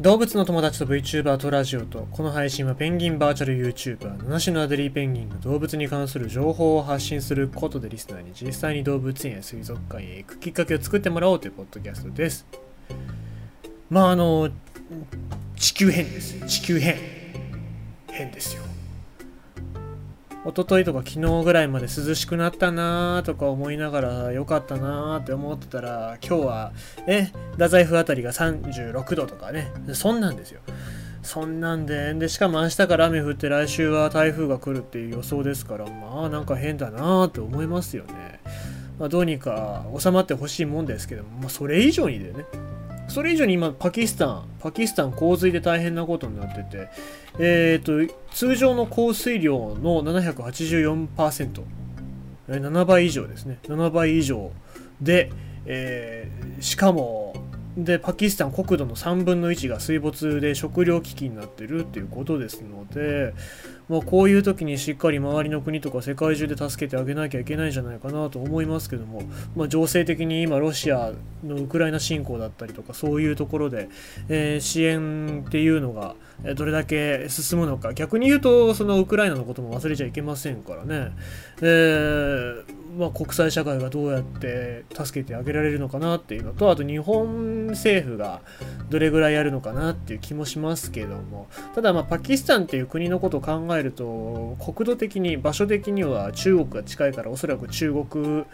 動物の友達と VTuber とラジオとこの配信はペンギンバーチャル YouTuber 七種のアデリーペンギンが動物に関する情報を発信することでリスナーに実際に動物園や水族館へ行くきっかけを作ってもらおうというポッドキャストです。まああの地球編です地球編。変ですよ。一昨日とか昨日ぐらいまで涼しくなったなーとか思いながら良かったなーって思ってたら今日はえ太宰府あたりが36度とかね。そんなんですよ。そんなんででしかも明日から雨降って来週は台風が来るっていう予想ですからまあなんか変だなーって思いますよね、まあ、どうにか収まってほしいもんですけども、まあ、それ以上にでねそれ以上に今、パキスタン、パキスタン洪水で大変なことになってて、え、ー、と、通常の降水量の784%、7倍以上ですね。7倍以上で、えー、しかも、で、パキスタン国土の3分の1が水没で食糧危機になってるっていうことですので、まあ、こういう時にしっかり周りの国とか世界中で助けてあげなきゃいけないんじゃないかなと思いますけども、まあ、情勢的に今ロシアのウクライナ侵攻だったりとかそういうところで、えー、支援っていうのがどれだけ進むのか。逆に言うとそのウクライナのことも忘れちゃいけませんからね、えーまあ、国際社会がどうやって助けてあげられるのかなっていうのとあと日本政府がどれぐらいやるのかなっていう気もしますけども。ただまあパキスタンっていう国のことを考えると国土的に場所的には中国が近いからおそらく中国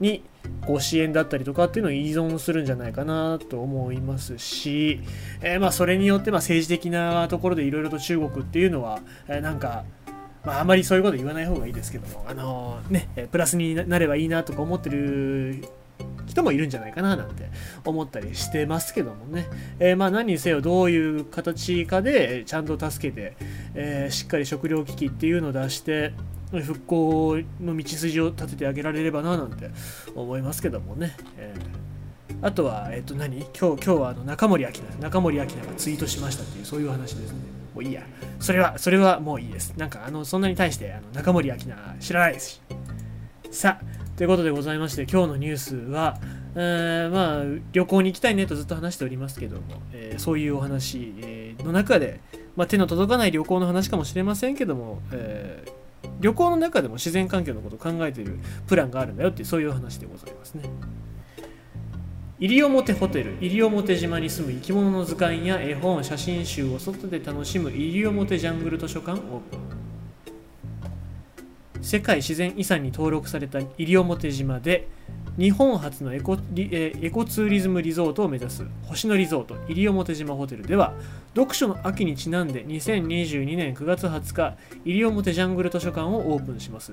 にこう支援だったりとかっていうのを依存するんじゃないかなと思いますし、えー、まあそれによってま政治的なところでいろいろと中国っていうのは、え、なんかまあ、あまりそういうこと言わない方がいいですけども、あのー、ね、プラスになればいいなとか思ってる人もいるんじゃないかななんて思ったりしてますけどもね、えー、まあ何にせよどういう形かでちゃんと助けて、えー、しっかり食糧危機っていうのを出して復興の道筋を立ててあげられればななんて思いますけどもね、えー、あとは、えっ、と何？今日今日はあの中森明菜中森明菜がツイートしましたっていうそういう話ですね。もういいや。それはそれはもういいです。なんかあのそんなに対してあの中森明菜知らないですし。さあということでございまして、今日のニュースは、えー、まあ、旅行に行きたいねとずっと話しておりますけども、えー、そういうお話、えー、の中で、まあ、手の届かない旅行の話かもしれませんけども、え旅行の中でも自然環境のことを考えているプランがあるんだよっていう、そういう話でございますね。西表ホテル西表島に住む生き物の図鑑や絵本写真集を外で楽しむ西表ジャングル図書館オープン。世界自然遺産に登録された西表島で日本初のエコエコツーリズムリゾートを目指す星野リゾート西表島ホテルでは読書の秋にちなんで2022年9月20日西表ジャングル図書館をオープンします。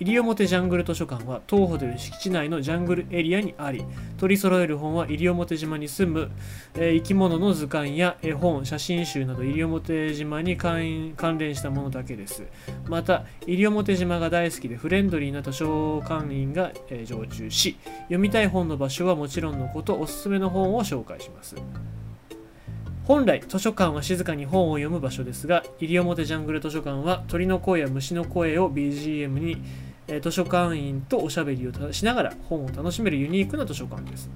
西表ジャングル図書館は当ホテル敷地内のジャングルエリアにあり取り揃える本は西表島に住む、えー、生き物の図鑑や絵本写真集など西表島に関連したものだけです。また西表島が大好きでフレンドリーな図書館員が、えー、常駐し読みたい本の場所はもちろんのことおすすめの本を紹介します。本来図書館は静かに本を読む場所ですが西表ジャングル図書館は鳥の声や虫の声を BGM にえ図書館員とおしゃべりをしながら本を楽しめるユニークな図書館です。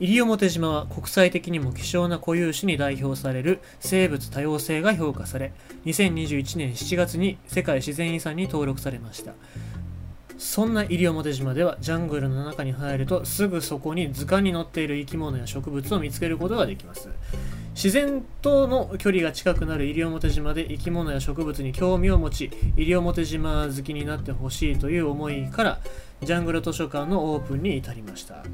西表島は国際的にも希少な固有種に代表される生物多様性が評価され2021年7月に世界自然遺産に登録されましたそんな西表島ではジャングルの中に入るとすぐそこに図鑑に載っている生き物や植物を見つけることができます。自然との距離が近くなる西表島で生き物や植物に興味を持ち西表島好きになってほしいという思いからジャングル図書館のオープンに至りました。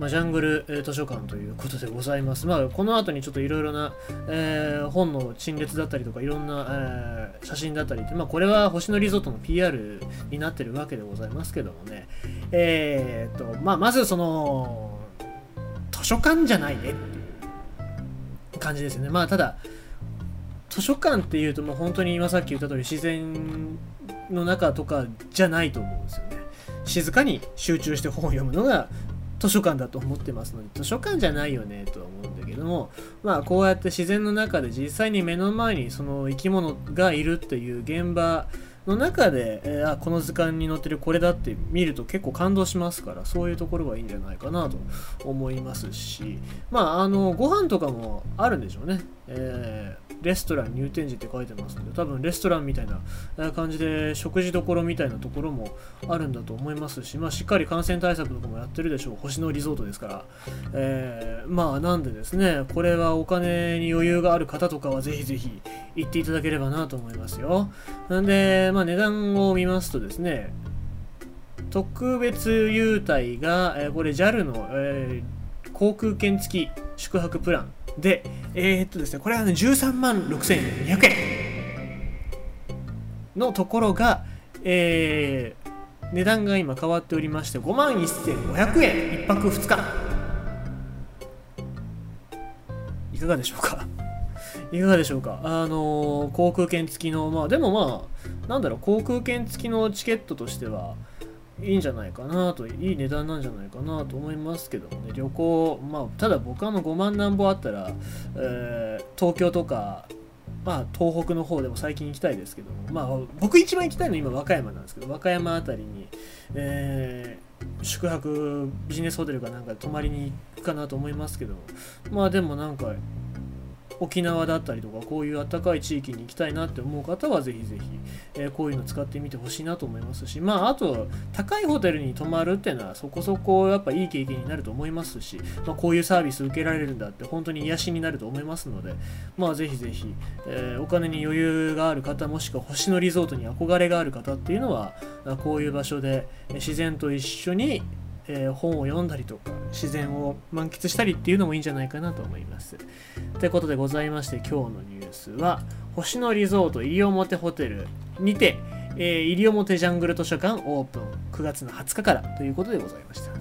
まあ、ジャングル、えー、図書館ということでございます。まあ、この後にちょっといろいろな、えー、本の陳列だったりとか、いろんな、えー、写真だったりって、まあ、これは星野リゾートの PR になってるわけでございますけどもね、えー、と、まあ、まずその、図書館じゃないねっていう感じですよね。まあ、ただ、図書館っていうともう本当に今さっき言った通り自然の中とかじゃないと思うんですよね。静かに集中して本を読むのが図書館だと思ってますので図書館じゃないよねとは思うんだけどもまあこうやって自然の中で実際に目の前にその生き物がいるっていう現場の中で、えー、あこの図鑑に載ってるこれだって見ると結構感動しますからそういうところがいいんじゃないかなと思いますしまああのご飯とかもあるんでしょうね、えーレストラン入店時って書いてますんで多分レストランみたいな感じで食事どころみたいなところもあるんだと思いますし、まあ、しっかり感染対策とかもやってるでしょう。星野リゾートですから、えー、まあなんでですねこれはお金に余裕がある方とかはぜひぜひ行っていただければなと思いますよ。なんで、まあ、値段を見ますとですね特別優待が、えー、これ JAL の、えー、航空券付き宿泊プランで、えー、っとですね、これはね、13万6200円のところが、えー、値段が今変わっておりまして、5万1500円、1泊2日。いかがでしょうか？いかがでしょうか？あのー、航空券付きの、まあでもまあ、なんだろう、航空券付きのチケットとしては、いいんじゃないかなと、いい値段なんじゃないかなと思いますけどもね、旅行、まあ、ただ僕はもう5万なんぼあったら、えー、東京とか、まあ、東北の方でも最近行きたいですけども、まあ、僕一番行きたいのは今和歌山なんですけど、和歌山あたりに、えー、宿泊ビジネスホテルかなんか泊まりに行くかなと思いますけど、まあでもなんか、沖縄だったりとかこういう暖かい地域に行きたいなって思う方はぜひぜひ、えー、こういうの使ってみてほしいなと思いますしまああと高いホテルに泊まるっていうのはそこそこやっぱいい経験になると思いますし、まあ、こういうサービス受けられるんだって本当に癒しになると思いますのでまあぜひぜひ、えー、お金に余裕がある方もしくは星野リゾートに憧れがある方っていうのはこういう場所で自然と一緒にえー、本を読んだりとか自然を満喫したりっていうのもいいんじゃないかなと思います。ということでございまして今日のニュースは星野リゾート西表ホテルにて、えー、西表ジャングル図書館オープン9月の20日からということでございました。